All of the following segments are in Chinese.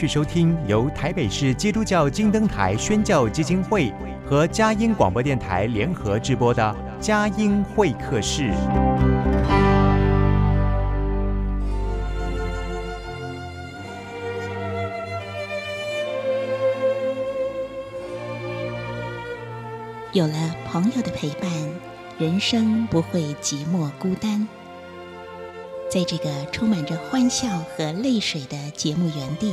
去收听由台北市基督教金灯台宣教基金会和佳音广播电台联合直播的《佳音会客室》。有了朋友的陪伴，人生不会寂寞孤单。在这个充满着欢笑和泪水的节目园地，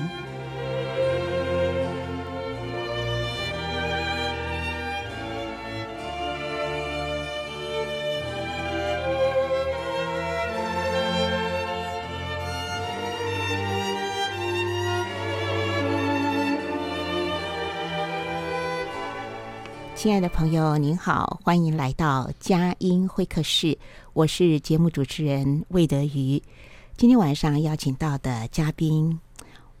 亲爱的朋友，您好，欢迎来到佳音会客室，我是节目主持人魏德瑜。今天晚上邀请到的嘉宾，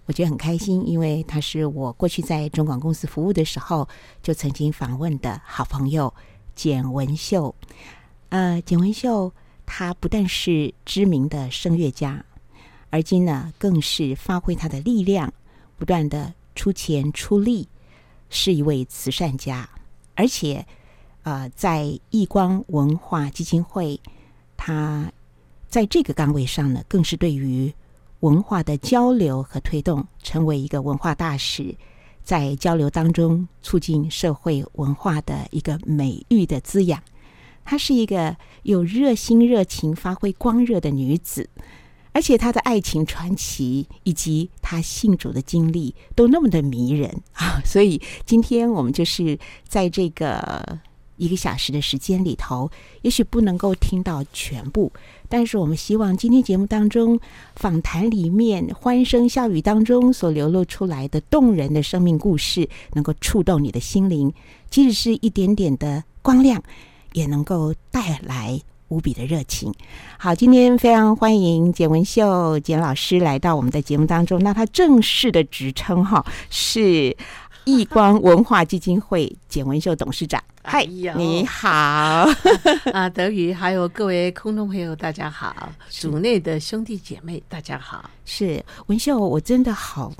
我觉得很开心，因为他是我过去在中广公司服务的时候就曾经访问的好朋友简文秀。呃，简文秀他不但是知名的声乐家，而今呢更是发挥他的力量，不断的出钱出力，是一位慈善家，而且呃在易光文化基金会，他。在这个岗位上呢，更是对于文化的交流和推动，成为一个文化大使，在交流当中促进社会文化的一个美育的滋养。她是一个有热心、热情、发挥光热的女子，而且他的爱情传奇以及他信主的经历都那么的迷人 啊！所以今天我们就是在这个。一个小时的时间里头，也许不能够听到全部，但是我们希望今天节目当中访谈里面欢声笑语当中所流露出来的动人的生命故事，能够触动你的心灵，即使是一点点的光亮，也能够带来无比的热情。好，今天非常欢迎简文秀简老师来到我们的节目当中。那他正式的职称哈是义光文化基金会简文秀董事长。嗨，你好 啊，德瑜，还有各位空中朋友，大家好，主内的兄弟姐妹，大家好。是文秀，我真的好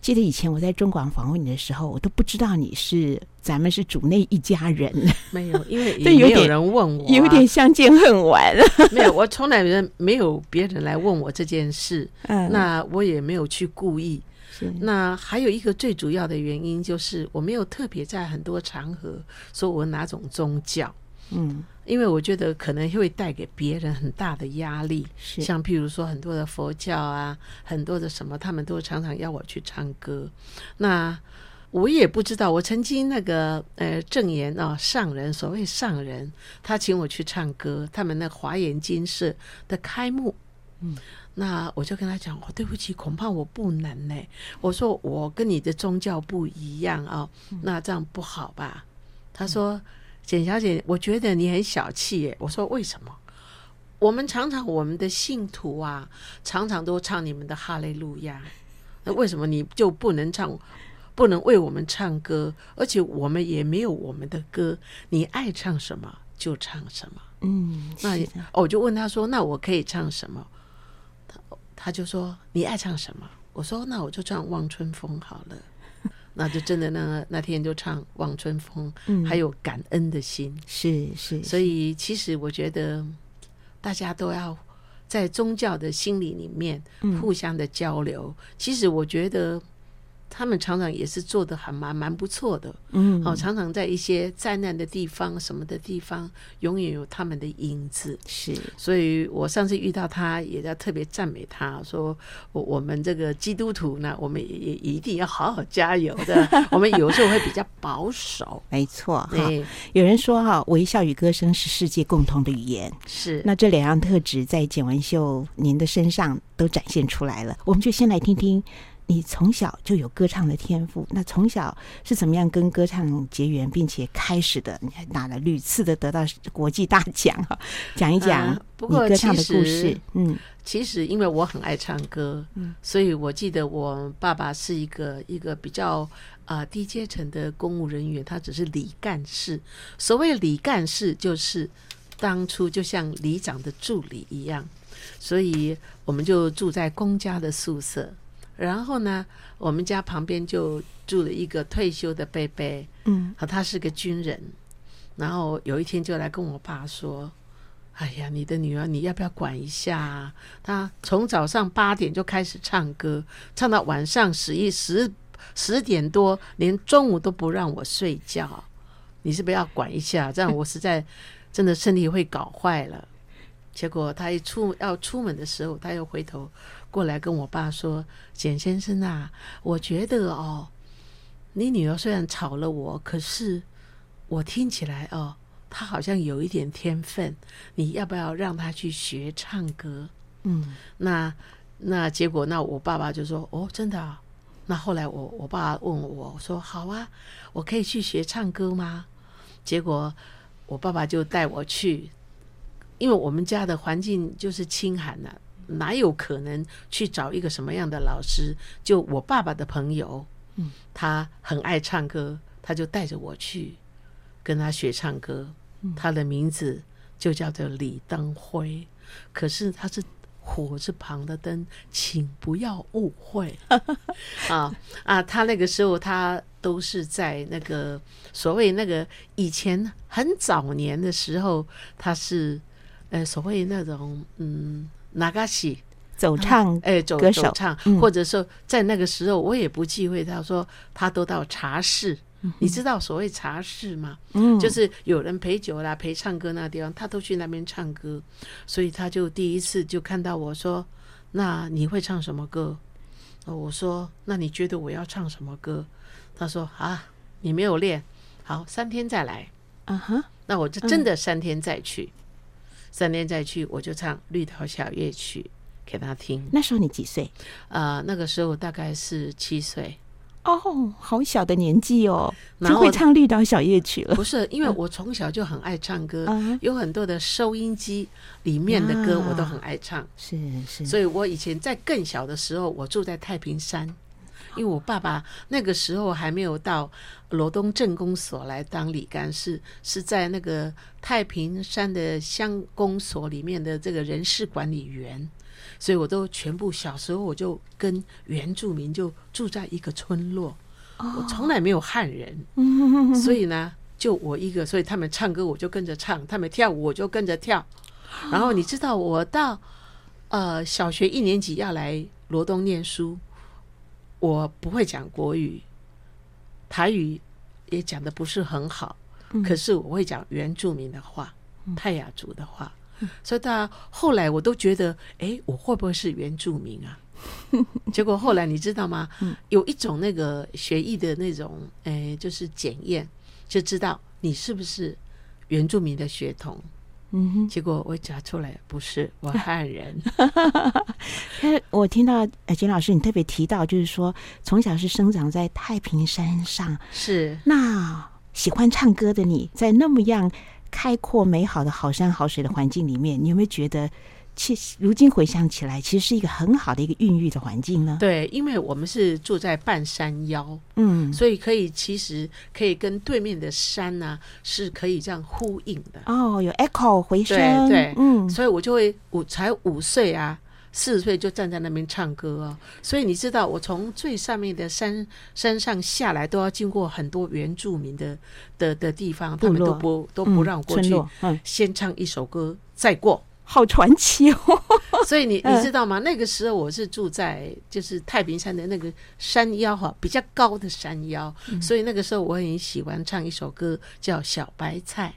记得以前我在中广访问你的时候，我都不知道你是咱们是主内一家人。没有，因为 有人问我，有点相见恨晚。没有，我从来没有别人来问我这件事，嗯，那我也没有去故意。那还有一个最主要的原因，就是我没有特别在很多场合说我哪种宗教，嗯，因为我觉得可能会带给别人很大的压力。是，像譬如说很多的佛教啊，很多的什么，他们都常常要我去唱歌。那我也不知道，我曾经那个呃证言啊上人，所谓上人，他请我去唱歌，他们那华严精舍的开幕，嗯。那我就跟他讲，我、哦、对不起，恐怕我不能呢。我说我跟你的宗教不一样啊、哦，那这样不好吧？他说：“简小姐，我觉得你很小气耶。”我说：“为什么？我们常常我们的信徒啊，常常都唱你们的哈利路亚，那为什么你就不能唱，不能为我们唱歌？而且我们也没有我们的歌，你爱唱什么就唱什么。”嗯，那我就问他说：“那我可以唱什么？”他就说：“你爱唱什么？”我说：“那我就唱《望春风》好了。” 那就真的那那天就唱《望春风》，嗯，还有感恩的心，是是。所以其实我觉得大家都要在宗教的心理里面互相的交流。嗯，其实我觉得。他们常常也是做的还蛮蛮不错的，嗯，好，常常在一些灾难的地方、什么的地方，永远有他们的影子。是，所以我上次遇到他，也要特别赞美他，说我我们这个基督徒呢，我们也也一定要好好加油的。我们有时候会比较保守，没错。对，有人说哈，微笑与歌声是世界共同的语言。是，那这两样特质在简文秀您的身上都展现出来了。我们就先来听听。你从小就有歌唱的天赋，那从小是怎么样跟歌唱结缘，并且开始的？你还拿了屡次的得到国际大奖哈，讲一讲你歌唱的故事。啊、嗯，其实因为我很爱唱歌，嗯，所以我记得我爸爸是一个一个比较啊、呃、低阶层的公务人员，他只是里干事。所谓里干事，就是当初就像里长的助理一样。所以我们就住在公家的宿舍，然后呢，我们家旁边就住了一个退休的贝贝，嗯，和他是个军人，然后有一天就来跟我爸说：“哎呀，你的女儿你要不要管一下啊？她从早上八点就开始唱歌，唱到晚上十一十十点多，连中午都不让我睡觉，你是不是要管一下？这样我实在真的身体会搞坏了。”结果他一出要出门的时候，他又回头过来跟我爸说：“简先生啊，我觉得哦，你女儿虽然吵了我，可是我听起来哦，她好像有一点天分，你要不要让她去学唱歌？”嗯，那那结果那我爸爸就说：“哦，真的啊？”那后来我我爸问我说：“好啊，我可以去学唱歌吗？”结果我爸爸就带我去。因为我们家的环境就是清寒呐、啊，哪有可能去找一个什么样的老师？就我爸爸的朋友，嗯，他很爱唱歌，他就带着我去跟他学唱歌。他的名字就叫做李登辉，可是他是火字旁的灯，请不要误会 啊啊！他那个时候他都是在那个所谓那个以前很早年的时候，他是。呃，所谓那种嗯，那嘎西走唱，哎、呃，走走唱，嗯、或者说在那个时候，我也不忌讳。他说他都到茶室，你知道所谓茶室吗？嗯，就是有人陪酒啦、陪唱歌那个地方，他都去那边唱歌。所以他就第一次就看到我说：“那你会唱什么歌？”我说：“那你觉得我要唱什么歌？”他说：“啊，你没有练，好，三天再来。”啊哈，那我就真的三天再去。嗯三天再去，我就唱《绿岛小夜曲》给他听。那时候你几岁？呃，那个时候大概是七岁。哦，好小的年纪哦，就会唱《绿岛小夜曲》了。不是，因为我从小就很爱唱歌，嗯、有很多的收音机里面的歌我都很爱唱。是，是所以我以前在更小的时候，我住在太平山。因为我爸爸那个时候还没有到罗东镇公所来当里干事，是在那个太平山的乡公所里面的这个人事管理员，所以我都全部小时候我就跟原住民就住在一个村落，我从来没有汉人，所以呢就我一个，所以他们唱歌我就跟着唱，他们跳舞我就跟着跳，然后你知道我到呃小学一年级要来罗东念书。我不会讲国语，台语也讲的不是很好，嗯、可是我会讲原住民的话，嗯、泰雅族的话，嗯、所以到后来我都觉得，哎，我会不会是原住民啊？结果后来你知道吗？嗯、有一种那个学艺的那种，哎，就是检验，就知道你是不是原住民的血统。嗯哼，结果我讲出来不是我汉人。我听到呃，简老师你特别提到，就是说从小是生长在太平山上，是那喜欢唱歌的你在那么样开阔美好的好山好水的环境里面，你有没有觉得？其实，如今回想起来，其实是一个很好的一个孕育的环境呢。对，因为我们是住在半山腰，嗯，所以可以其实可以跟对面的山呢、啊、是可以这样呼应的。哦，有 echo 回声，对，对嗯，所以我就会五才五岁啊，四岁就站在那边唱歌哦。所以你知道，我从最上面的山山上下来，都要经过很多原住民的的的地方，他们都不都不让我过去，嗯，先唱一首歌再过。好传奇哦！所以你你知道吗？那个时候我是住在就是太平山的那个山腰哈，比较高的山腰，所以那个时候我很喜欢唱一首歌叫《小白菜》。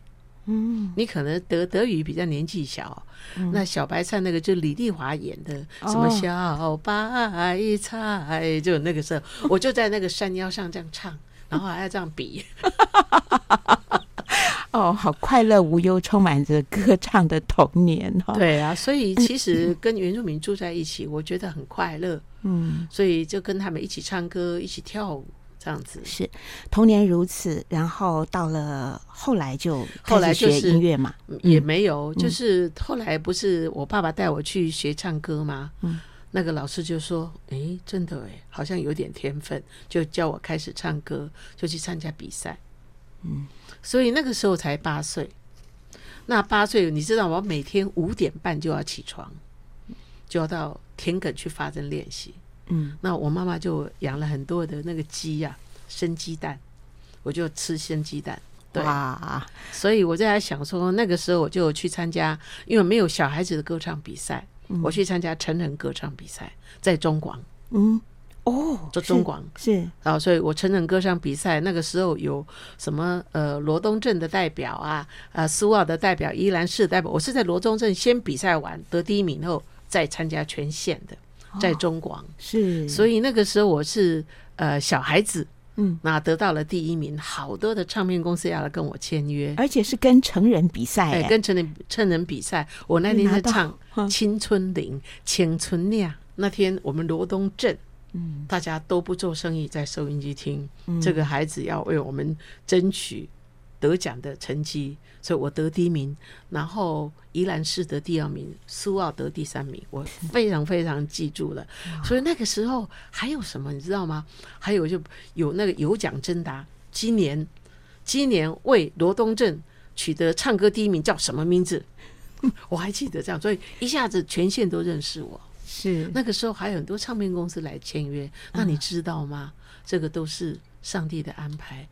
嗯，你可能德德语比较年纪小，那小白菜那个就李丽华演的什么小白菜，就那个时候我就在那个山腰上这样唱，然后还要这样比。哦，好快乐无忧，充满着歌唱的童年哈。对啊，所以其实跟原住民住在一起，我觉得很快乐。嗯，所以就跟他们一起唱歌，一起跳舞。这样子是童年如此，然后到了后来就后来学音乐嘛，也没有，就是后来不是我爸爸带我去学唱歌吗？嗯，那个老师就说：“哎，真的哎，好像有点天分，就叫我开始唱歌，就去参加比赛。”嗯，所以那个时候才八岁。那八岁，你知道，我每天五点半就要起床，就要到田埂去发声练习。嗯，那我妈妈就养了很多的那个鸡呀、啊，生鸡蛋，我就吃生鸡蛋。对啊，所以我在想说，那个时候我就去参加，因为没有小孩子的歌唱比赛，嗯、我去参加成人歌唱比赛，在中广。嗯，哦，做中广。是，然后所以我成人歌唱比赛那个时候有什么呃罗东镇的代表啊，呃苏澳的代表，宜兰市代表，我是在罗东镇先比赛完得第一名后，再参加全县的。在中广、哦、是，所以那个时候我是呃小孩子，嗯，那得到了第一名，好多的唱片公司要来跟我签约，而且是跟成人比赛，哎，跟成人成人比赛。我那天在唱《青春岭青春亮》，那天我们罗东镇，嗯，大家都不做生意，在收音机听，嗯、这个孩子要为我们争取得奖的成绩。所以我得第一名，然后宜兰市得第二名，苏澳得第三名，我非常非常记住了。所以那个时候还有什么你知道吗？还有就有那个有奖征答，今年今年为罗东镇取得唱歌第一名叫什么名字？我还记得这样，所以一下子全县都认识我。是那个时候还有很多唱片公司来签约，那你知道吗？这个都是上帝的安排。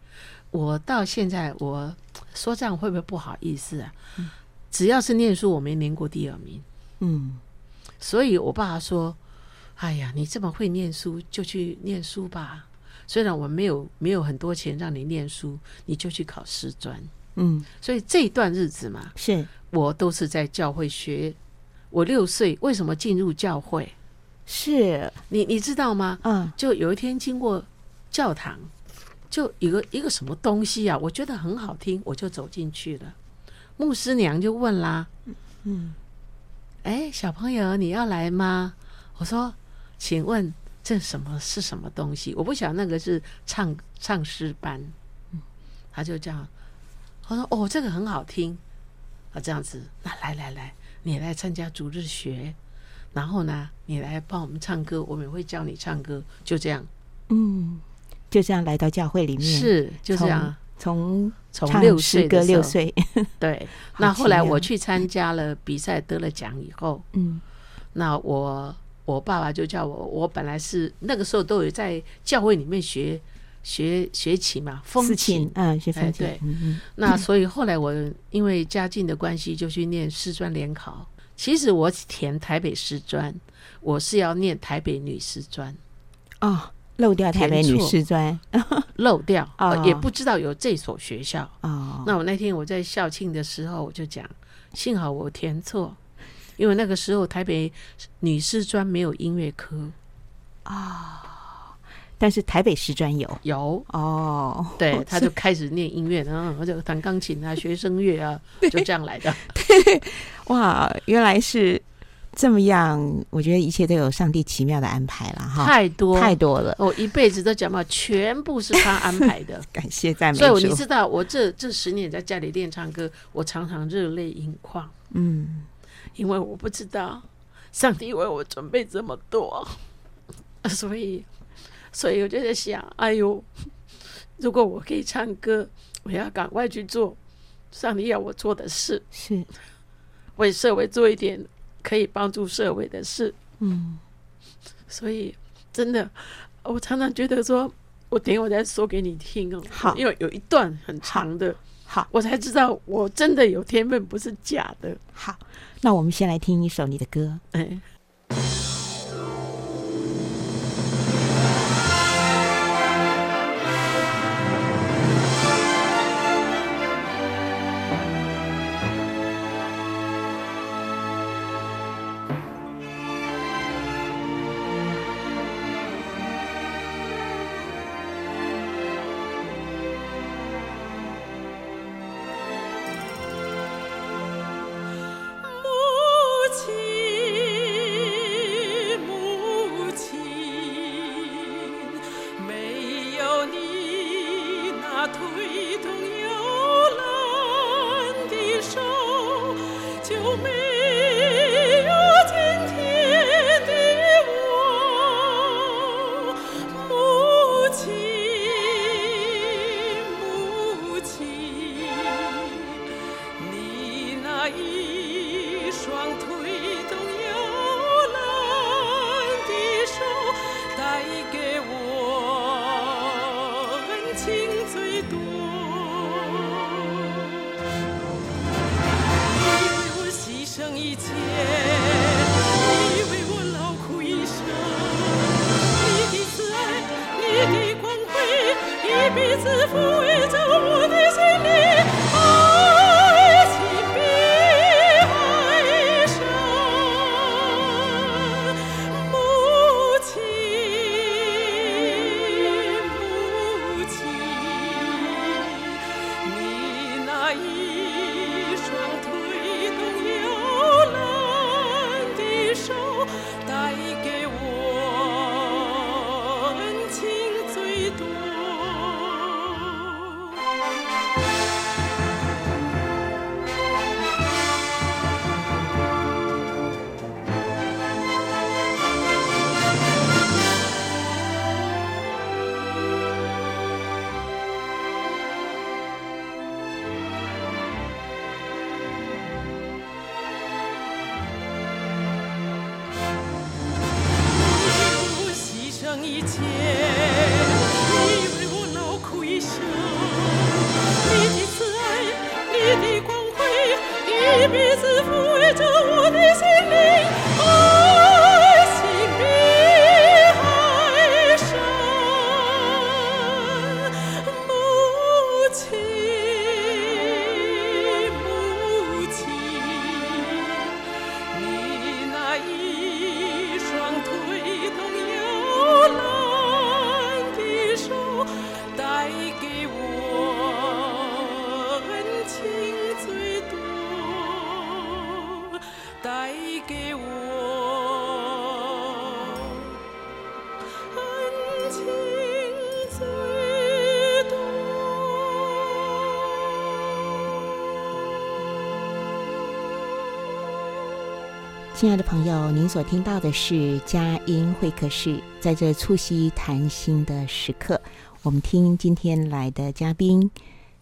我到现在，我说这样会不会不好意思啊？只要是念书，我没念过第二名。嗯，所以我爸说：“哎呀，你这么会念书，就去念书吧。虽然我没有没有很多钱让你念书，你就去考师专。”嗯，所以这段日子嘛，是我都是在教会学。我六岁为什么进入教会？是你你知道吗？嗯，就有一天经过教堂。就一个一个什么东西啊，我觉得很好听，我就走进去了。牧师娘就问啦：“嗯，哎，小朋友，你要来吗？”我说：“请问这什么是什么东西？”我不晓得那个是唱唱诗班。嗯，他就这样，我说：“哦，这个很好听啊，这样子，那来来来，你来参加主日学，然后呢，你来帮我们唱歌，我们也会教你唱歌，就这样。”嗯。就这样来到教会里面，是就这样，从从六岁个六岁，对。那后来我去参加了比赛，得了奖以后，嗯，那我我爸爸就叫我，我本来是那个时候都有在教会里面学学学琴嘛，风琴，嗯，学风琴，对。那所以后来我因为家境的关系，就去念师专联考。其实我填台北师专，我是要念台北女师专啊。漏掉台北女师专，漏掉啊，也不知道有这所学校。哦，那我那天我在校庆的时候，我就讲，幸好我填错，因为那个时候台北女师专没有音乐科啊，但是台北师专有有哦，对，他就开始念音乐，然后就弹钢琴啊，学声乐啊，就这样来的。对，哇，原来是。这么样，我觉得一切都有上帝奇妙的安排了哈，太多太多了。我一辈子都讲嘛，全部是他安排的。感谢赞美。所以你知道，我这这十年在家里练唱歌，我常常热泪盈眶。嗯，因为我不知道上帝为我准备这么多，所以所以我就在想，哎呦，如果我可以唱歌，我要赶快去做上帝要我做的事，是。为社会做一点。可以帮助社会的事，嗯，所以真的，我常常觉得说，我等我再说给你听哦，好，因为有一段很长的，好，我才知道我真的有天分，不是假的。好，那我们先来听一首你的歌，哎。亲爱的朋友，您所听到的是佳音会客室，在这促膝谈心的时刻，我们听今天来的嘉宾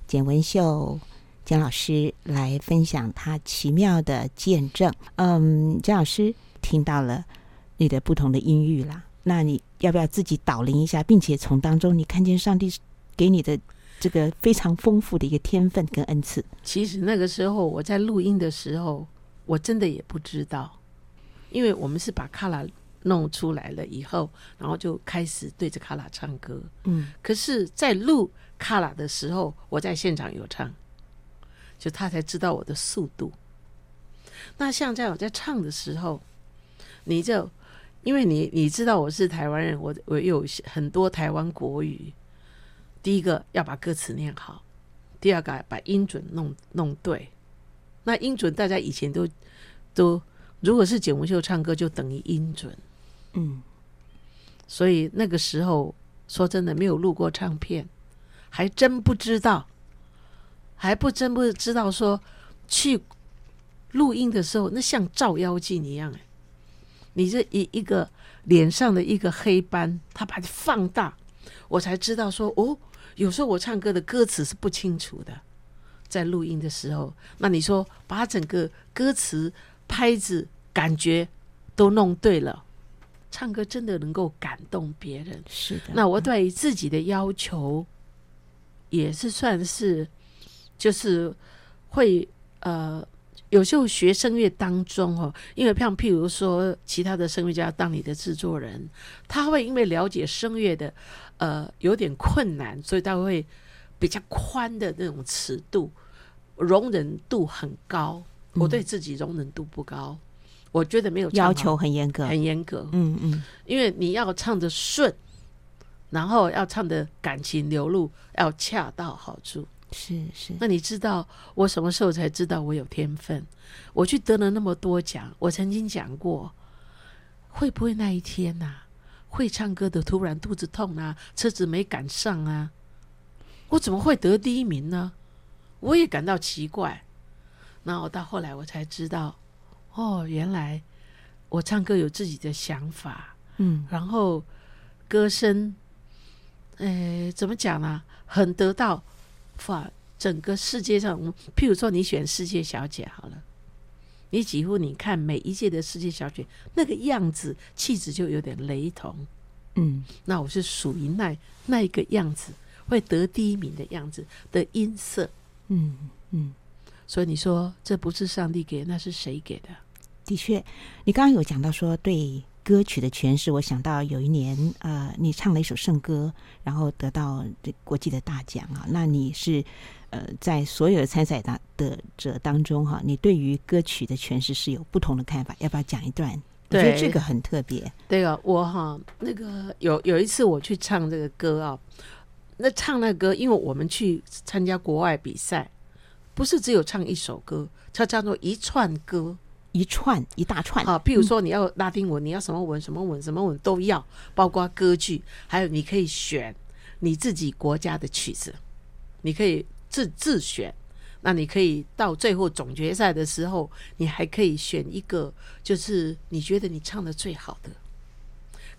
简文秀简老师来分享他奇妙的见证。嗯，简老师听到了你的不同的音域啦，那你要不要自己导聆一下，并且从当中你看见上帝给你的这个非常丰富的一个天分跟恩赐？其实那个时候我在录音的时候，我真的也不知道，因为我们是把卡拉弄出来了以后，然后就开始对着卡拉唱歌。嗯，可是，在录卡拉的时候，我在现场有唱。就他才知道我的速度。那像在我在唱的时候，你就因为你你知道我是台湾人，我我有很多台湾国语。第一个要把歌词念好，第二个把音准弄弄对。那音准大家以前都都，如果是简文秀唱歌就等于音准，嗯。所以那个时候说真的没有录过唱片，还真不知道。还不真不知道说，去录音的时候，那像照妖镜一样哎！你这一一个脸上的一个黑斑，他把你放大，我才知道说哦，有时候我唱歌的歌词是不清楚的，在录音的时候，那你说把整个歌词拍子感觉都弄对了，唱歌真的能够感动别人。是的，那我对自己的要求也是算是。就是会呃，有时候学声乐当中哦，因为像譬如说其他的声乐家当你的制作人，他会因为了解声乐的呃有点困难，所以他会比较宽的那种尺度，容忍度很高。我对自己容忍度不高，我觉得没有要求很严格，很严格。嗯嗯，因为你要唱的顺，然后要唱的感情流露，要恰到好处。是是，那你知道我什么时候才知道我有天分？我去得了那么多奖，我曾经讲过，会不会那一天呐、啊，会唱歌的突然肚子痛啊，车子没赶上啊，我怎么会得第一名呢？我也感到奇怪。然后到后来我才知道，哦，原来我唱歌有自己的想法，嗯，然后歌声，呃，怎么讲呢？很得到。法！整个世界上，譬如说你选世界小姐好了，你几乎你看每一届的世界小姐那个样子气质就有点雷同，嗯，那我是属于那那一个样子会得第一名的样子的音色，嗯嗯，所以你说这不是上帝给，那是谁给的？的确，你刚刚有讲到说对。歌曲的诠释，我想到有一年，呃，你唱了一首圣歌，然后得到这国际的大奖啊。那你是呃，在所有的参赛的者当中哈，你对于歌曲的诠释是有不同的看法，要不要讲一段？对，我觉得这个很特别。对啊，我哈那个有有一次我去唱这个歌啊，那唱那个歌，因为我们去参加国外比赛，不是只有唱一首歌，它叫做一串歌。一串一大串啊，譬如说你要拉丁文，嗯、你要什么文什么文什么文都要，包括歌剧，还有你可以选你自己国家的曲子，你可以自自选。那你可以到最后总决赛的时候，你还可以选一个，就是你觉得你唱的最好的。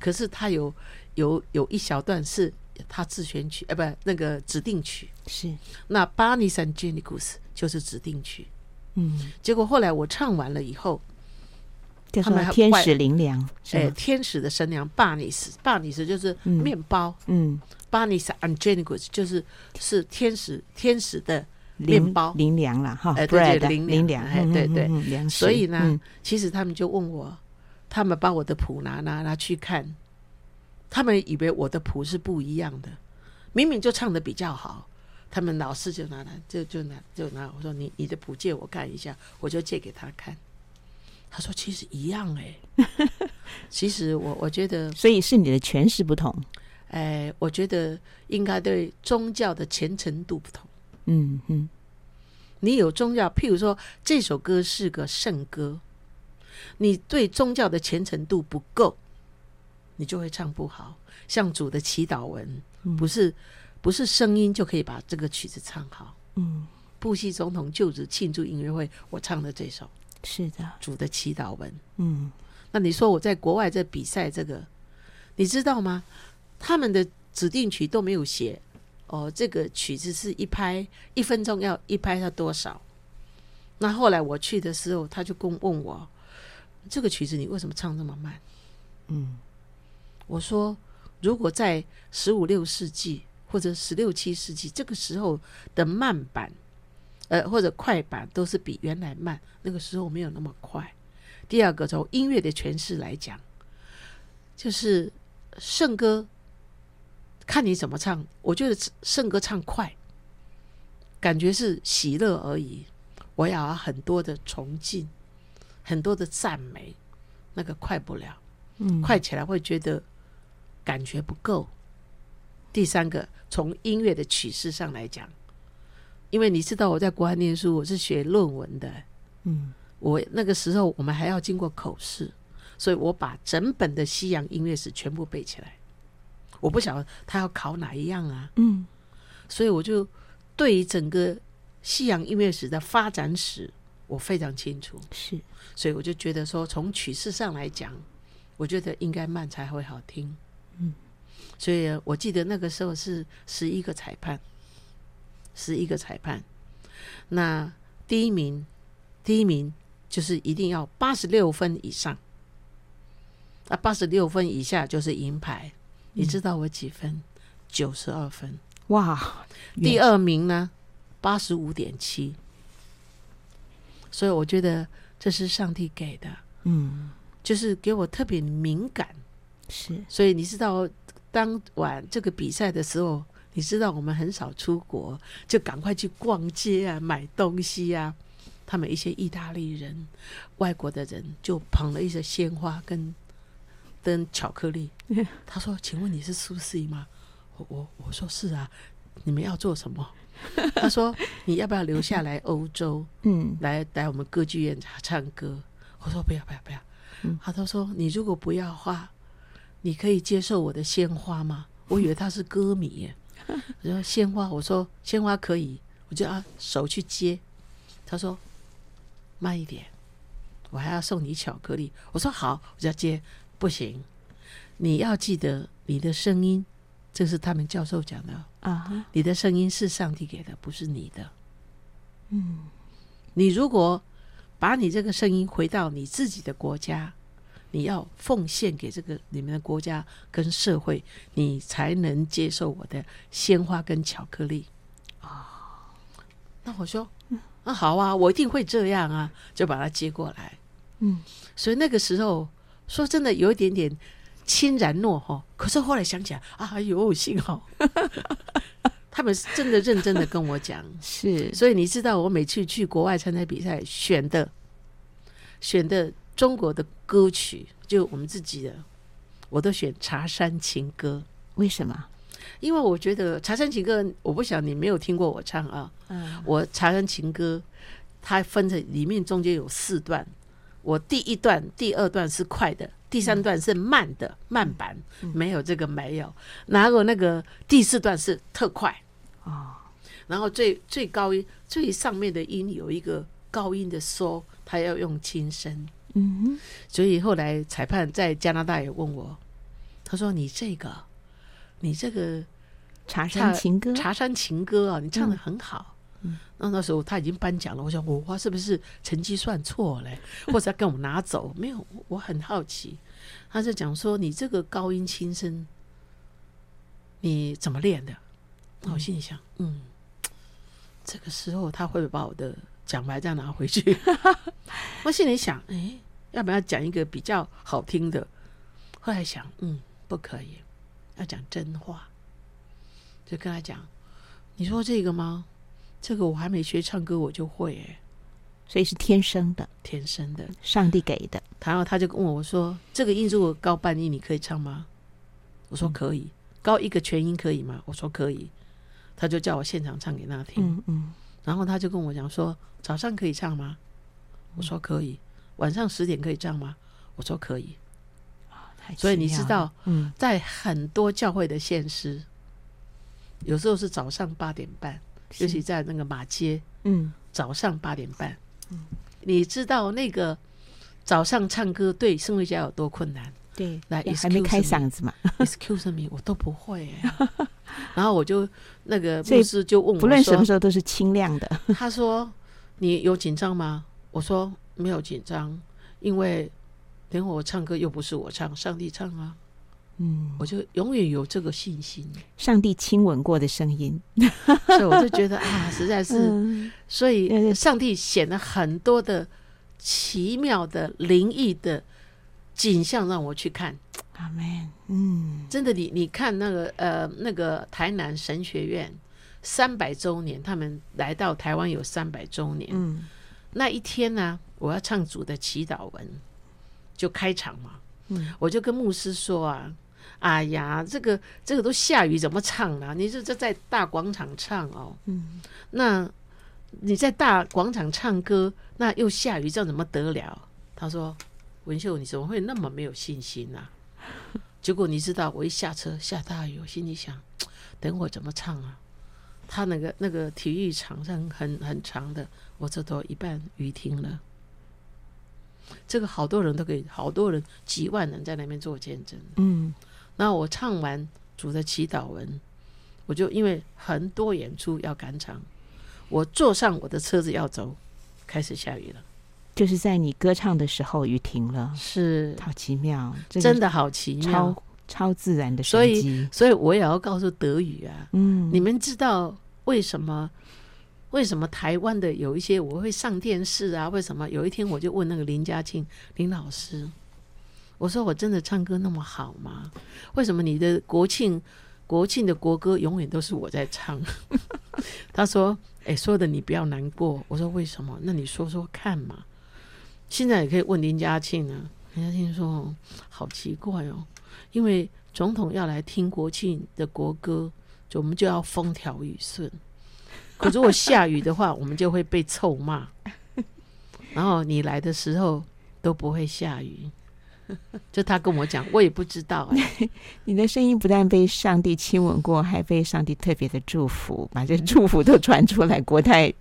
可是他有有有一小段是他自选曲，呃，不，那个指定曲是。那《巴尼圣吉尼古斯》就是指定曲。嗯，结果后来我唱完了以后，他们天使灵粮，哎，天使的神粮巴尼斯，巴尼斯就是面包，嗯，巴尼斯 Angelicus 就是是天使天使的面包。灵粮了哈，哎，对对灵灵粮，哎，对对，所以呢，其实他们就问我，他们把我的谱拿拿拿去看，他们以为我的谱是不一样的，明明就唱的比较好。他们老师就拿来，就就拿就拿。我说你你的谱借我看一下，我就借给他看。他说其实一样哎、欸，其实我我觉得，所以是你的诠释不同。哎，我觉得应该对宗教的虔诚度不同。嗯嗯，你有宗教，譬如说这首歌是个圣歌，你对宗教的虔诚度不够，你就会唱不好。像主的祈祷文，不是。不是声音就可以把这个曲子唱好。嗯，布希总统就职庆祝音乐会，我唱的这首是的，主的祈祷文。嗯，那你说我在国外在比赛这个，你知道吗？他们的指定曲都没有写哦，这个曲子是一拍一分钟要一拍要多少？那后来我去的时候，他就跟问我，这个曲子你为什么唱这么慢？嗯，我说如果在十五六世纪或者十六七世纪这个时候的慢板，呃或者快板都是比原来慢，那个时候没有那么快。第二个从音乐的诠释来讲，就是圣歌。看你怎么唱，我觉得圣歌唱快，感觉是喜乐而已。我要很多的崇敬，很多的赞美，那个快不了，嗯，快起来会觉得感觉不够。第三个，从音乐的曲式上来讲，因为你知道我在国外念书，我是学论文的，嗯，我那个时候我们还要经过口试，所以我把整本的西洋音乐史全部背起来。我不晓得他要考哪一样啊，嗯，所以我就对于整个西洋音乐史的发展史我非常清楚，是，所以我就觉得说，从曲式上来讲，我觉得应该慢才会好听，嗯，所以我记得那个时候是十一个裁判，十一个裁判，那第一名，第一名就是一定要八十六分以上，啊，八十六分以下就是银牌。你知道我几分？九十二分。哇！第二名呢？八十五点七。所以我觉得这是上帝给的，嗯，就是给我特别敏感。是。所以你知道，当晚这个比赛的时候，你知道我们很少出国，就赶快去逛街啊，买东西啊。他们一些意大利人、外国的人就捧了一些鲜花跟。跟巧克力，他说：“请问你是苏西吗？”我我我说：“是啊。”你们要做什么？他说：“你要不要留下来欧洲？嗯，来来我们歌剧院唱歌。”我说：“不要不要不要。”他都说：“你如果不要的话，你可以接受我的鲜花吗？” 我以为他是歌迷耶。我说：“鲜花。”我说：“鲜花可以。”我就啊手去接。他说：“慢一点，我还要送你巧克力。”我说：“好。”我就要接。不行，你要记得你的声音，这是他们教授讲的啊。你的声音是上帝给的，不是你的。嗯，你如果把你这个声音回到你自己的国家，你要奉献给这个你们的国家跟社会，你才能接受我的鲜花跟巧克力啊。那我说，那好啊，我一定会这样啊，就把它接过来。嗯，所以那个时候。说真的，有一点点轻然诺哈。可是后来想起来，哎呦，幸好 他们是真的认真的跟我讲。是，所以你知道，我每次去国外参加比赛，选的选的中国的歌曲，就我们自己的，我都选《茶山情歌》。为什么？因为我觉得《茶山情歌》，我不想你没有听过我唱啊。嗯，我《茶山情歌》，它分成里面中间有四段。我第一段、第二段是快的，第三段是慢的，嗯、慢版，没有这个没有。然后那个第四段是特快哦，然后最最高音最上面的音有一个高音的收，它要用轻声。嗯哼，所以后来裁判在加拿大也问我，他说：“你这个，你这个茶山情歌，茶山情歌啊，你唱的很好。”嗯，那那时候他已经颁奖了，我想我哇，是不是成绩算错了，或者要跟我们拿走？没有，我很好奇。他就讲说，你这个高音轻声，你怎么练的？那我心里想，嗯，这个时候他会不会把我的奖牌再拿回去？我心里想，哎，要不要讲一个比较好听的？后来想，嗯，不可以，要讲真话。就跟他讲，你说这个吗？这个我还没学唱歌，我就会哎，所以是天生的，天生的，上帝给的。然后他就问我说：“这个音如果高半音，你可以唱吗？”我说：“可以。”高一个全音可以吗？我说：“可以。”他就叫我现场唱给他听。嗯嗯。然后他就跟我讲说：“早上可以唱吗？”我说：“可以。”晚上十点可以唱吗？我说：“可以。”所以你知道，嗯，在很多教会的现实，有时候是早上八点半。尤其在那个马街，嗯，早上八点半，嗯，你知道那个早上唱歌对圣乐家有多困难？对，来还没开嗓子嘛？Excuse me，我都不会。然后我就那个牧师就问我，不论什么时候都是清亮的。他说：“你有紧张吗？”我说：“没有紧张，因为等会我唱歌又不是我唱，上帝唱啊。”嗯，我就永远有这个信心。上帝亲吻过的声音，所以我就觉得啊，实在是，嗯、所以上帝显了很多的奇妙的灵异的景象让我去看。阿门。嗯，真的，你你看那个呃那个台南神学院三百周年，他们来到台湾有三百周年。嗯，那一天呢，我要唱主的祈祷文，就开场嘛。嗯，我就跟牧师说啊。哎呀，这个这个都下雨，怎么唱啊？你这这在大广场唱哦，嗯，那你在大广场唱歌，那又下雨，这样怎么得了？他说：“文秀，你怎么会那么没有信心呢？” 结果你知道，我一下车下大雨，我心里想：等我怎么唱啊？他那个那个体育场上很很长的，我这都一半雨停了。这个好多人都可以，好多人几万人在那边做见证，嗯。那我唱完主的祈祷文，我就因为很多演出要赶场，我坐上我的车子要走，开始下雨了。就是在你歌唱的时候，雨停了，是好奇妙，真的好奇妙，超超自然的。所以，所以我也要告诉德语啊，嗯，你们知道为什么？为什么台湾的有一些我会上电视啊？为什么有一天我就问那个林嘉庆林老师？我说我真的唱歌那么好吗？为什么你的国庆国庆的国歌永远都是我在唱？他说：“哎，说的你不要难过。”我说：“为什么？那你说说看嘛。”现在也可以问林嘉庆啊。林嘉庆说：“哦好奇怪哦，因为总统要来听国庆的国歌，就我们就要风调雨顺。可如果下雨的话，我们就会被臭骂。然后你来的时候都不会下雨。” 就他跟我讲，我也不知道哎。你的声音不但被上帝亲吻过，还被上帝特别的祝福，把这祝福都传出来。国泰，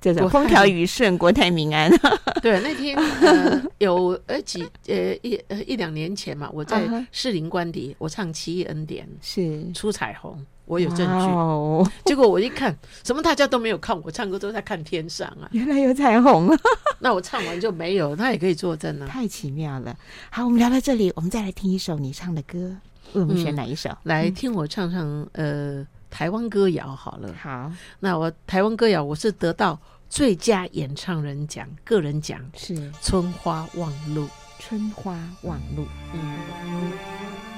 这种风调雨顺，国泰民安。对，那天呃有呃几呃一呃一两年前嘛，我在士林官邸，我唱《奇异恩典》，是出彩虹。我有证据，wow、结果我一看，什么大家都没有看我唱歌，都在看天上啊！原来有彩虹啊！那我唱完就没有，他也可以作证啊！太奇妙了。好，我们聊到这里，我们再来听一首你唱的歌，为我们选哪一首？嗯、来听我唱唱呃台湾歌谣好了。好，那我台湾歌谣我是得到最佳演唱人奖，个人奖是《春花望路》。春花望路，嗯。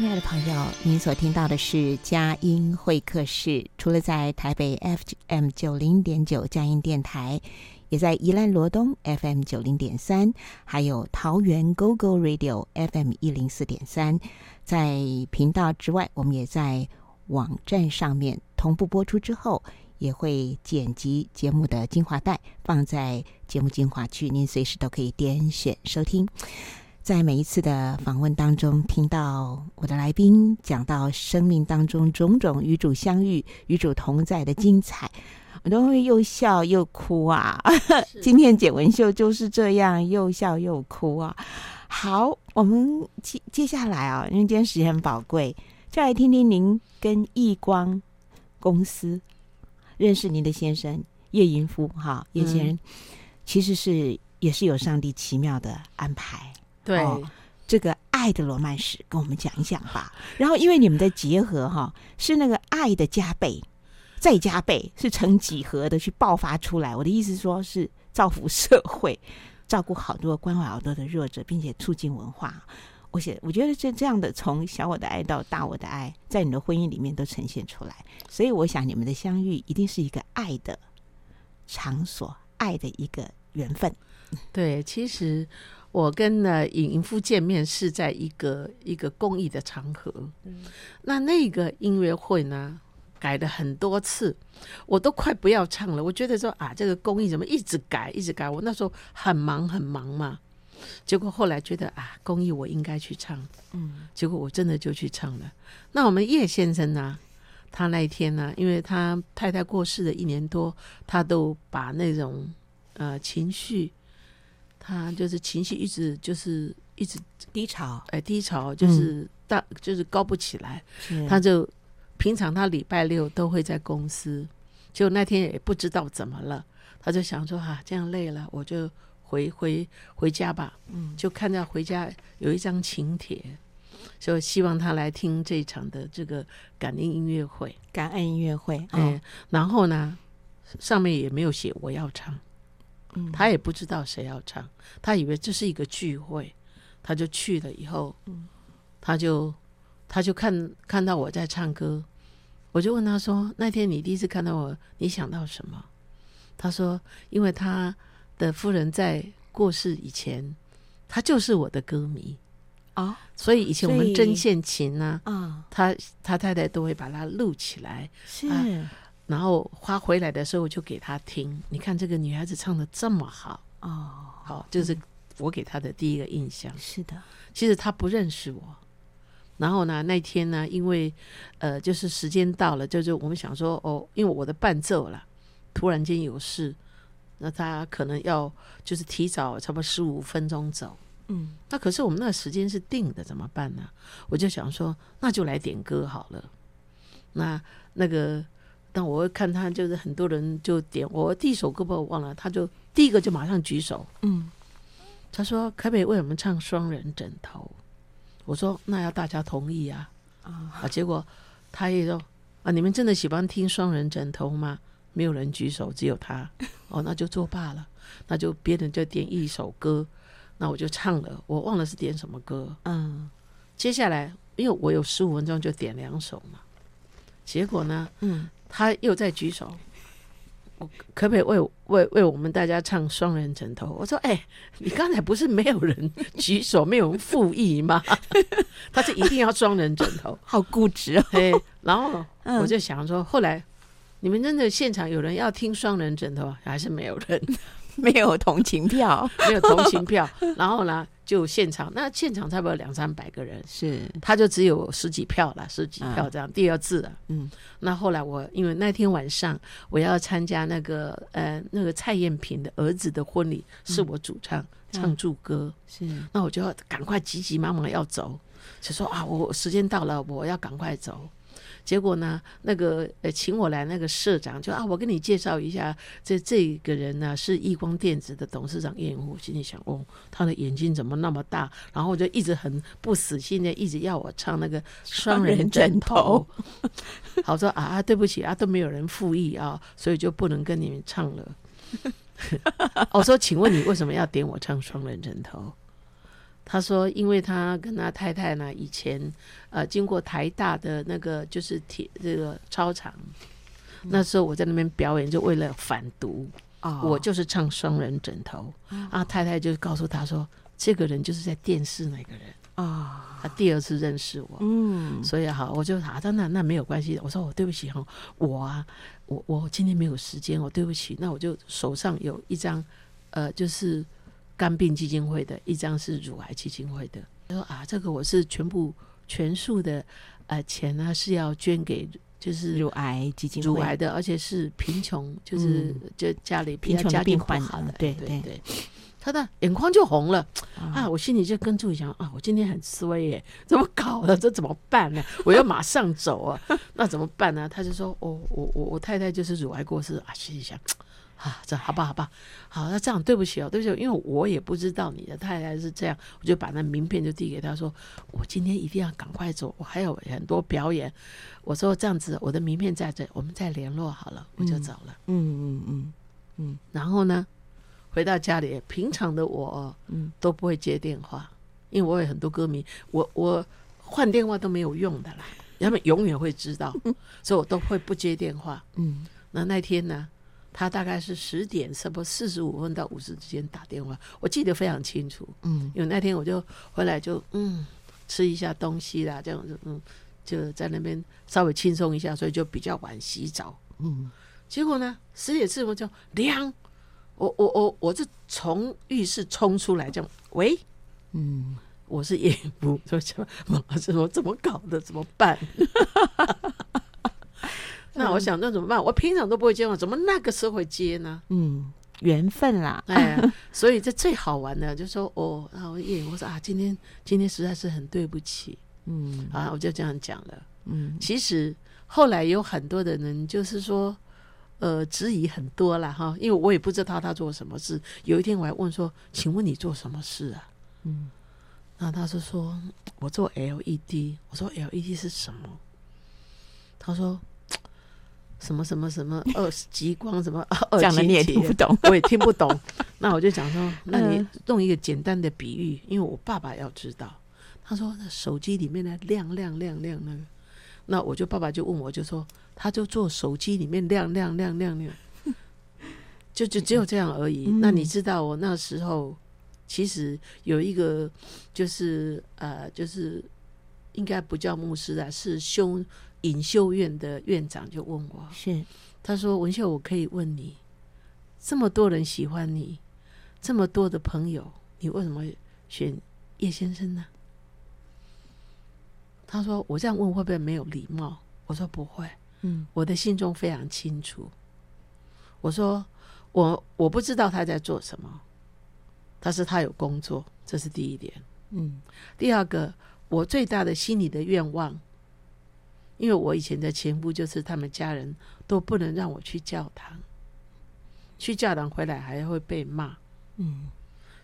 亲爱的朋友，您所听到的是佳音会客室。除了在台北 FM 九零点九佳音电台，也在宜兰罗东 FM 九零点三，还有桃园 GoGo Radio FM 一零四点三。在频道之外，我们也在网站上面同步播出之后，也会剪辑节目的精华带，放在节目精华区，您随时都可以点选收听。在每一次的访问当中，听到我的来宾讲到生命当中种种与主相遇、与主同在的精彩，我都会又笑又哭啊！今天简文秀就是这样，又笑又哭啊！好，我们接接下来啊，因为今天时间很宝贵，就来听听您跟易光公司认识您的先生叶银夫哈叶先生，其实是也是有上帝奇妙的安排。对、哦，这个爱的罗曼史跟我们讲一讲吧。然后，因为你们的结合哈，是那个爱的加倍，再加倍，是成几何的去爆发出来。我的意思说，是造福社会，照顾好多、关怀好多的弱者，并且促进文化。我写，我觉得这这样的，从小我的爱到大我的爱，在你的婚姻里面都呈现出来。所以，我想你们的相遇一定是一个爱的场所，爱的一个缘分。对，其实。我跟呢尹夫见面是在一个一个公益的场合，嗯，那那个音乐会呢改了很多次，我都快不要唱了。我觉得说啊，这个公益怎么一直改一直改？我那时候很忙很忙嘛，结果后来觉得啊，公益我应该去唱，嗯，结果我真的就去唱了。那我们叶先生呢，他那一天呢，因为他太太过世了一年多，他都把那种呃情绪。他就是情绪一直就是一直低潮，哎，低潮就是大、嗯、就是高不起来。他就平常他礼拜六都会在公司，就那天也不知道怎么了，他就想说哈、啊，这样累了，我就回回回家吧。嗯，就看到回家有一张请帖，就希望他来听这场的这个感恩音乐会，感恩音乐会。哎、嗯，然后呢，上面也没有写我要唱。他也不知道谁要唱，他以为这是一个聚会，他就去了。以后，他就他就看看到我在唱歌，我就问他说：“那天你第一次看到我，你想到什么？”他说：“因为他的夫人在过世以前，他就是我的歌迷啊，所以以前我们针线琴呢，啊，他他太太都会把它录起来，是。啊”然后花回来的时候就给他听，你看这个女孩子唱的这么好哦，好，就是我给他的第一个印象。是的，其实他不认识我。然后呢，那天呢，因为呃，就是时间到了，就是我们想说哦，因为我的伴奏了，突然间有事，那他可能要就是提早差不多十五分钟走。嗯，那可是我们那个时间是定的，怎么办呢？我就想说，那就来点歌好了。那那个。但我会看他，就是很多人就点我第一首歌，我忘了，他就第一个就马上举手，嗯，他说可不可以为什么唱双人枕头？我说那要大家同意啊，啊，结果他也说啊，你们真的喜欢听双人枕头吗？没有人举手，只有他，哦，那就作罢了，那就别人就点一首歌，那我就唱了，我忘了是点什么歌，嗯，接下来因为我有十五分钟就点两首嘛，结果呢，嗯。他又在举手，我可不可以为为为我们大家唱双人枕头？我说：“哎、欸，你刚才不是没有人举手，没有人附议吗？他是一定要双人枕头，好固执哦。”对，然后我就想说，后来你们真的现场有人要听双人枕头，还是没有人？没有同情票，没有同情票。然后呢，就现场，那现场差不多两三百个人，是他就只有十几票了，十几票这样。嗯、第二次了，嗯。那后来我因为那天晚上我要参加那个呃那个蔡艳萍的儿子的婚礼，是我主唱、嗯、唱祝歌，是。那我就要赶快急急忙忙要走，就说啊，我时间到了，我要赶快走。结果呢，那个呃，请我来那个社长就啊，我跟你介绍一下，这这个人呢是亿光电子的董事长叶云夫。我心里想，哦，他的眼睛怎么那么大？然后我就一直很不死心的，一直要我唱那个双人枕头。好说啊，对不起啊，都没有人附议啊，所以就不能跟你们唱了。我 说，请问你为什么要点我唱双人枕头？他说，因为他跟他太太呢，以前呃经过台大的那个就是铁这个操场，嗯、那时候我在那边表演，就为了反毒。哦，我就是唱双人枕头。哦、啊，太太就告诉他说，这个人就是在电视那个人。啊、哦，他第二次认识我。嗯，所以好，我就啊，那那没有关系。我说我对不起哈，我啊，我我今天没有时间，我对不起。那我就手上有一张，呃，就是。肝病基金会的一张是乳癌基金会的，他说啊，这个我是全部全数的呃钱呢是要捐给就是乳癌基金会，乳癌的，而且是贫穷，就是、嗯、就家里贫穷病患的，对对对，他的眼眶就红了啊，我心里就跟助理讲啊，我今天很衰耶，怎么搞的？这怎么办呢？我要马上走啊，那怎么办呢？他就说，哦，我我我太太就是乳癌过世啊，心里想。啊，这好吧，好吧，好，那这样对不起哦，对不起，因为我也不知道你的太太是这样，我就把那名片就递给他说，我今天一定要赶快走，我还有很多表演。我说这样子，我的名片在这，我们再联络好了，我就走了。嗯嗯嗯嗯，嗯嗯然后呢，回到家里，平常的我嗯都不会接电话，因为我有很多歌迷，我我换电话都没有用的啦，他们永远会知道，所以我都会不接电话。嗯，那那天呢？他大概是十点差不多四十五分到五十之间打电话，我记得非常清楚。嗯，因为那天我就回来就嗯吃一下东西啦，这样子嗯就在那边稍微轻松一下，所以就比较晚洗澡。嗯，结果呢十点四十分就凉，我我我我就从浴室冲出来，这样喂，嗯，我是业务部，说什么怎么怎么搞的，怎么办？那我想那怎么办？我平常都不会接，怎么那个时候会接呢？嗯，缘分啦。哎，所以这最好玩的就说，哦，然后叶我说啊，今天今天实在是很对不起，嗯啊，我就这样讲了。嗯，其实后来有很多的人就是说，呃，质疑很多了哈，因为我也不知道他做什么事。有一天我还问说，请问你做什么事啊？嗯，那他是说我做 LED。我说 LED 是什么？他说。什么什么什么 二极光什么二极体，你也听不懂，我也听不懂。那我就讲说，那你用一个简单的比喻，因为我爸爸要知道。他说，那手机里面的亮亮亮亮那个，那我就爸爸就问我就说，他就做手机里面亮亮亮亮亮，就就只有这样而已。那你知道我那时候其实有一个就是呃就是应该不叫牧师啊，是修。隐修院的院长就问我，是他说：“文秀，我可以问你，这么多人喜欢你，这么多的朋友，你为什么选叶先生呢？”他说：“我这样问会不会没有礼貌？”我说：“不会，嗯，我的心中非常清楚。”我说：“我我不知道他在做什么，但是他有工作，这是第一点。嗯，第二个，我最大的心里的愿望。”因为我以前的前夫就是他们家人都不能让我去教堂，去教堂回来还会被骂，嗯，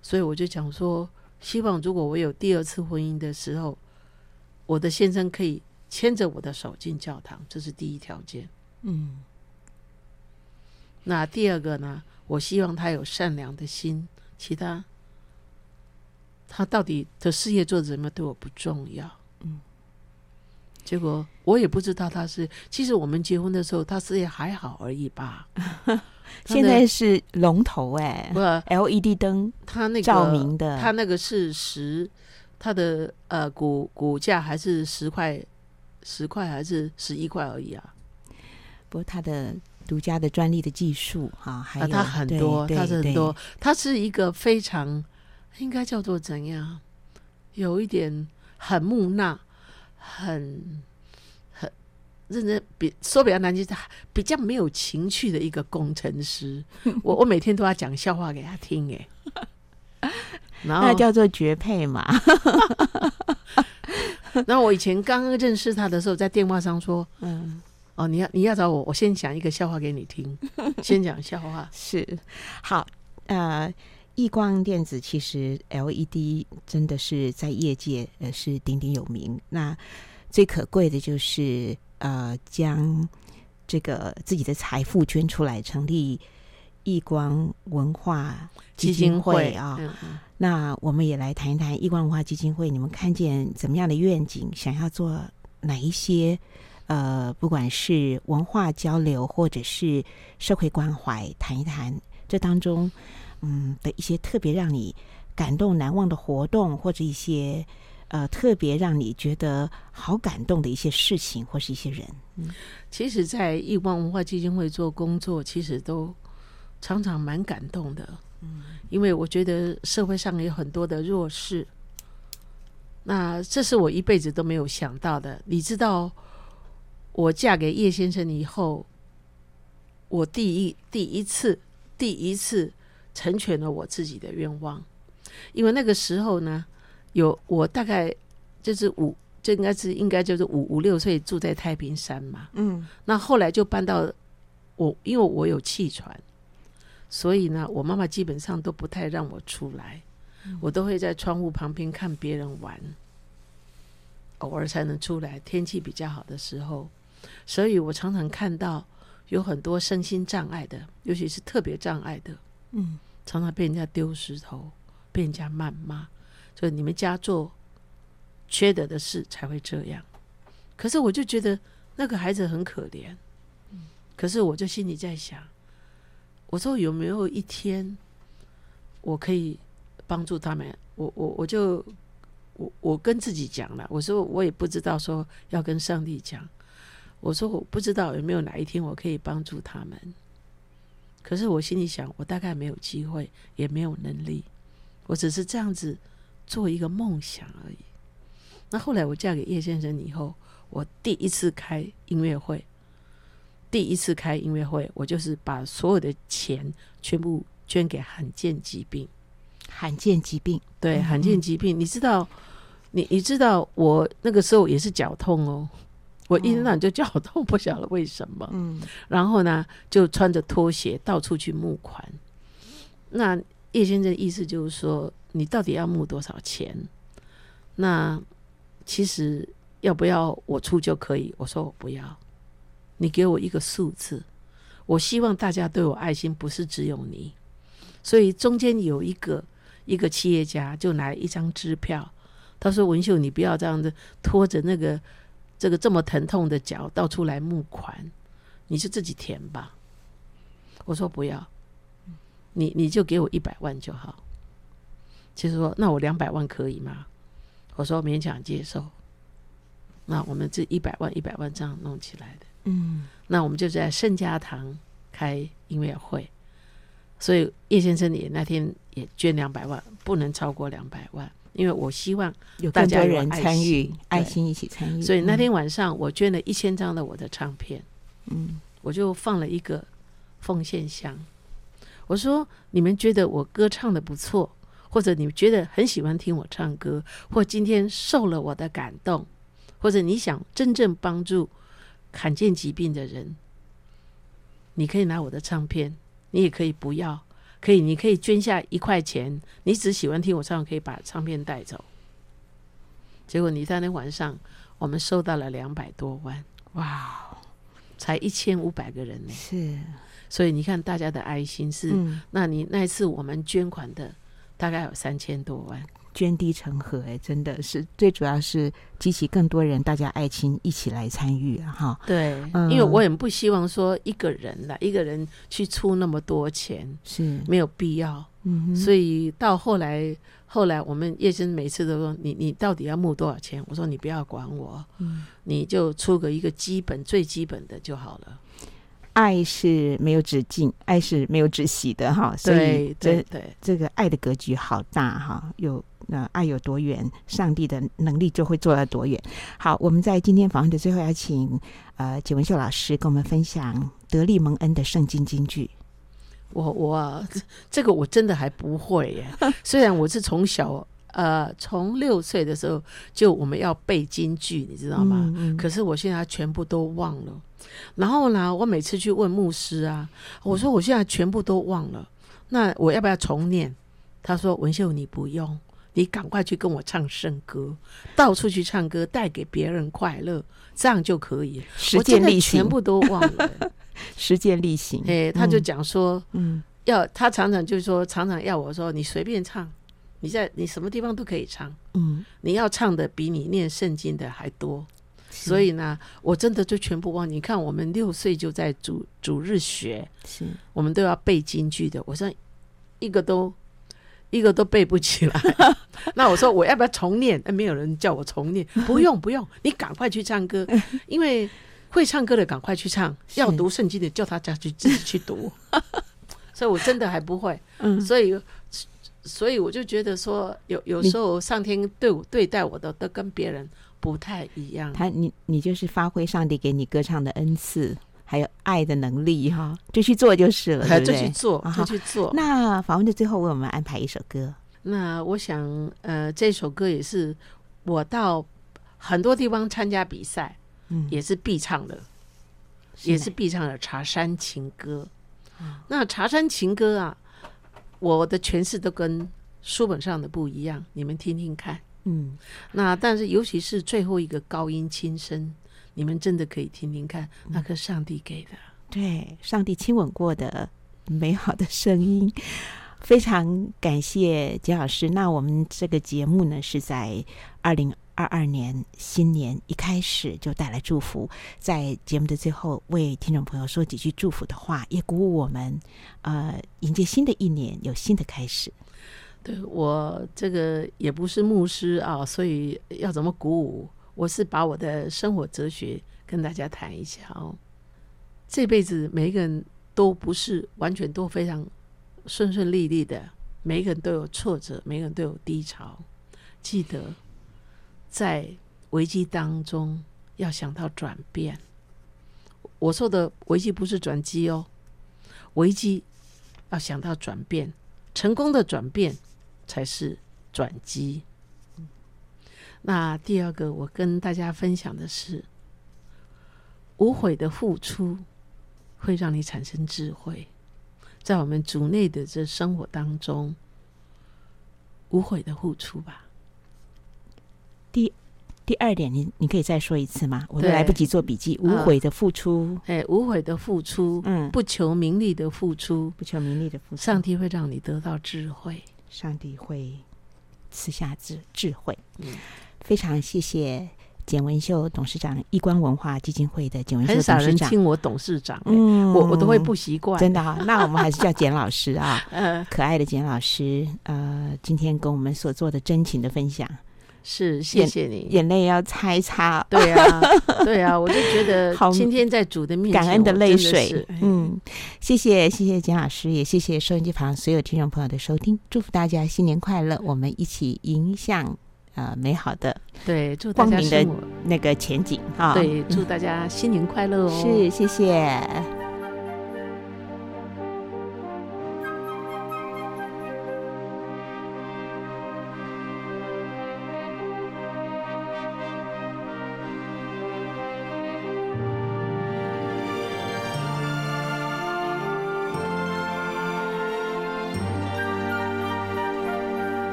所以我就讲说，希望如果我有第二次婚姻的时候，我的先生可以牵着我的手进教堂，这是第一条件，嗯。那第二个呢？我希望他有善良的心，其他他到底的事业做怎么对我不重要，结果我也不知道他是，其实我们结婚的时候，他事业还好而已吧。现在是龙头哎、欸，不，LED 灯，他那个照明的，他那个是十，他的呃股股价还是十块，十块还是十一块而已啊。不过他的独家的专利的技术哈，还有、啊、他很多，他是很多，他是一个非常应该叫做怎样，有一点很木讷。很很认真，比说比较难听，比较没有情趣的一个工程师。我我每天都要讲笑话给他听，哎，那叫做绝配嘛。然后我以前刚刚认识他的时候，在电话上说，嗯，哦，你要你要找我，我先讲一个笑话给你听，先讲笑话是好，呃。亿光电子其实 LED 真的是在业界呃是鼎鼎有名。那最可贵的就是呃将这个自己的财富捐出来，成立亿光文化基金会啊。嗯嗯、那我们也来谈一谈亿光文化基金会，你们看见怎么样的愿景？想要做哪一些？呃，不管是文化交流，或者是社会关怀，谈一谈这当中，嗯的一些特别让你感动难忘的活动，或者一些呃特别让你觉得好感动的一些事情，或是一些人。嗯，其实，在亿光文化基金会做工作，其实都常常蛮感动的。嗯，因为我觉得社会上有很多的弱势，那这是我一辈子都没有想到的。你知道？我嫁给叶先生以后，我第一第一次第一次成全了我自己的愿望，因为那个时候呢，有我大概就是五，这应该是应该就是五五六岁住在太平山嘛，嗯，那后来就搬到我，因为我有气喘，所以呢，我妈妈基本上都不太让我出来，我都会在窗户旁边看别人玩，偶尔才能出来，天气比较好的时候。所以我常常看到有很多身心障碍的，尤其是特别障碍的，嗯，常常被人家丢石头，被人家谩骂，就你们家做缺德的事才会这样。可是我就觉得那个孩子很可怜，可是我就心里在想，我说有没有一天我可以帮助他们？我我我就我我跟自己讲了，我说我也不知道说要跟上帝讲。我说我不知道有没有哪一天我可以帮助他们，可是我心里想，我大概没有机会，也没有能力，我只是这样子做一个梦想而已。那后来我嫁给叶先生以后，我第一次开音乐会，第一次开音乐会，我就是把所有的钱全部捐给罕见疾病。罕见疾病，对，罕见疾病，嗯、你知道，你你知道，我那个时候也是脚痛哦。我一天到晚就脚痛，不晓得为什么。嗯，然后呢，就穿着拖鞋到处去募款。那叶先生的意思就是说，你到底要募多少钱？那其实要不要我出就可以？我说我不要，你给我一个数字。我希望大家对我爱心，不是只有你。所以中间有一个一个企业家就拿一张支票，他说：“文秀，你不要这样子拖着那个。”这个这么疼痛的脚到处来募款，你就自己填吧。我说不要，你你就给我一百万就好。其实说，那我两百万可以吗？我说勉强接受。那我们这一百万一百万这样弄起来的，嗯，那我们就在盛家堂开音乐会。所以叶先生也那天也捐两百万，不能超过两百万。因为我希望有大家有人参与，爱心一起参与，所以那天晚上我捐了一千张的我的唱片，嗯，我就放了一个奉献箱。我说：你们觉得我歌唱的不错，或者你们觉得很喜欢听我唱歌，或今天受了我的感动，或者你想真正帮助罕见疾病的人，你可以拿我的唱片，你也可以不要。可以，你可以捐下一块钱。你只喜欢听我唱，可以把唱片带走。结果你在那晚上，我们收到了两百多万，哇！才一千五百个人呢。是，所以你看大家的爱心是，嗯、那你那一次我们捐款的大概有三千多万。捐地成河，哎，真的是最主要是激起更多人，大家爱心一起来参与哈。对，嗯、因为我也不希望说一个人来，一个人去出那么多钱是没有必要。嗯，所以到后来，后来我们叶生每次都说：“你你到底要募多少钱？”我说：“你不要管我，嗯，你就出个一个基本最基本的就好了。”爱是没有止境，爱是没有止息的哈。所以对对，这个爱的格局好大哈，有。那爱有多远，上帝的能力就会做到多远。好，我们在今天访问的最后，要请呃简文秀老师跟我们分享德利蒙恩的圣经金句。我我这个我真的还不会耶，虽然我是从小呃从六岁的时候就我们要背金句，你知道吗？嗯嗯，可是我现在全部都忘了。然后呢，我每次去问牧师啊，我说我现在全部都忘了，那我要不要重念？他说文秀你不用。你赶快去跟我唱圣歌，到处去唱歌，带给别人快乐，这样就可以。实践力行，全部都忘了，实践力行。哎，他就讲说，嗯，要他常常就是说，常常要我说你随便唱，你在你什么地方都可以唱，嗯，你要唱的比你念圣经的还多，所以呢，我真的就全部忘。你看，我们六岁就在主主日学，是。我们都要背京剧的，我说一个都一个都背不起来。那我说我要不要重念？哎，没有人叫我重念，不用不用，你赶快去唱歌，因为会唱歌的赶快去唱，要读圣经的叫他家去自己去读。所以，我真的还不会。嗯，所以，所以我就觉得说，有有时候上天对我对待我的都跟别人不太一样。他，你你就是发挥上帝给你歌唱的恩赐，还有爱的能力哈，就去做就是了，对不对？就去做，就去做。那访问的最后，为我们安排一首歌。那我想，呃，这首歌也是我到很多地方参加比赛，嗯，也是必唱的，也是必唱的《茶山情歌》。那《茶山情歌》啊，我的诠释都跟书本上的不一样，你们听听看。嗯，那但是尤其是最后一个高音轻声，你们真的可以听听看，那个上帝给的，对，上帝亲吻过的美好的声音。非常感谢杰老师。那我们这个节目呢，是在二零。二二年新年一开始就带来祝福，在节目的最后为听众朋友说几句祝福的话，也鼓舞我们，呃，迎接新的一年有新的开始。对，我这个也不是牧师啊，所以要怎么鼓舞？我是把我的生活哲学跟大家谈一下哦。这辈子每一个人都不是完全都非常顺顺利利的，每一个人都有挫折，每个人都有低潮，记得。在危机当中，要想到转变。我说的危机不是转机哦，危机要想到转变，成功的转变才是转机。那第二个，我跟大家分享的是，无悔的付出会让你产生智慧。在我们族内的这生活当中，无悔的付出吧。第第二点，你你可以再说一次吗？我都来不及做笔记。无悔的付出，哎，无悔的付出，嗯，不求名利的付出，不求名利的付出，上帝会让你得到智慧，上帝会赐下智智慧。嗯，非常谢谢简文秀董事长，一观文化基金会的简文秀董事长。很少人听我董事长，嗯，我我都会不习惯。真的啊，那我们还是叫简老师啊，嗯，可爱的简老师，呃，今天跟我们所做的真情的分享。是，谢谢你。眼泪要擦一擦。对啊，对啊，我就觉得今天在主的面前，感恩的泪水。嗯，谢谢，谢谢简老师，也谢谢收音机旁所有听众朋友的收听。祝福大家新年快乐，我们一起迎向呃美好的，对，祝大家的那个前景哈！对，祝大家新年快乐哦！是，谢谢。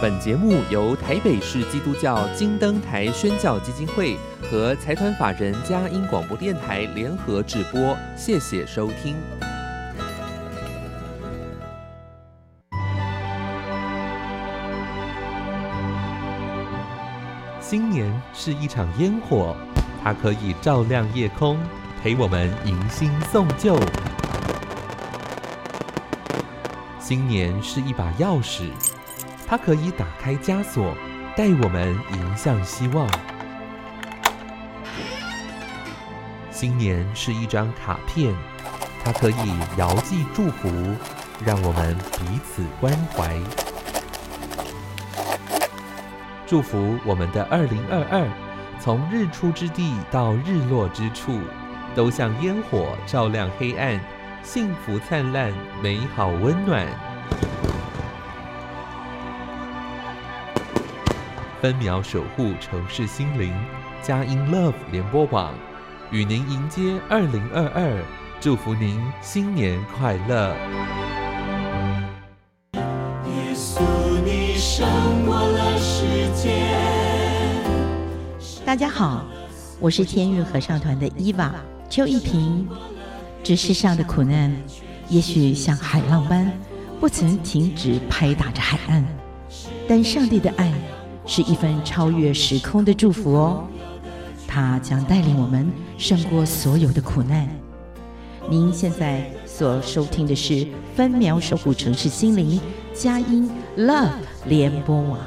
本节目由台北市基督教金灯台宣教基金会和财团法人佳音广播电台联合制播，谢谢收听。新年是一场烟火，它可以照亮夜空，陪我们迎新送旧。新年是一把钥匙。它可以打开枷锁，带我们迎向希望。新年是一张卡片，它可以遥寄祝福，让我们彼此关怀。祝福我们的二零二二，从日出之地到日落之处，都像烟火照亮黑暗，幸福灿烂，美好温暖。分秒守护城市心灵，佳音 Love 联播网与您迎接二零二二，祝福您新年快乐。耶稣，你胜过了世界。大家好，我是天韵合唱团的伊娃邱一萍。这世上的苦难，也许像海浪般不曾停止拍打着海岸，但上帝的爱。是一份超越时空的祝福哦，它将带领我们胜过所有的苦难。您现在所收听的是分秒守护城市心灵佳音 Love 联播网。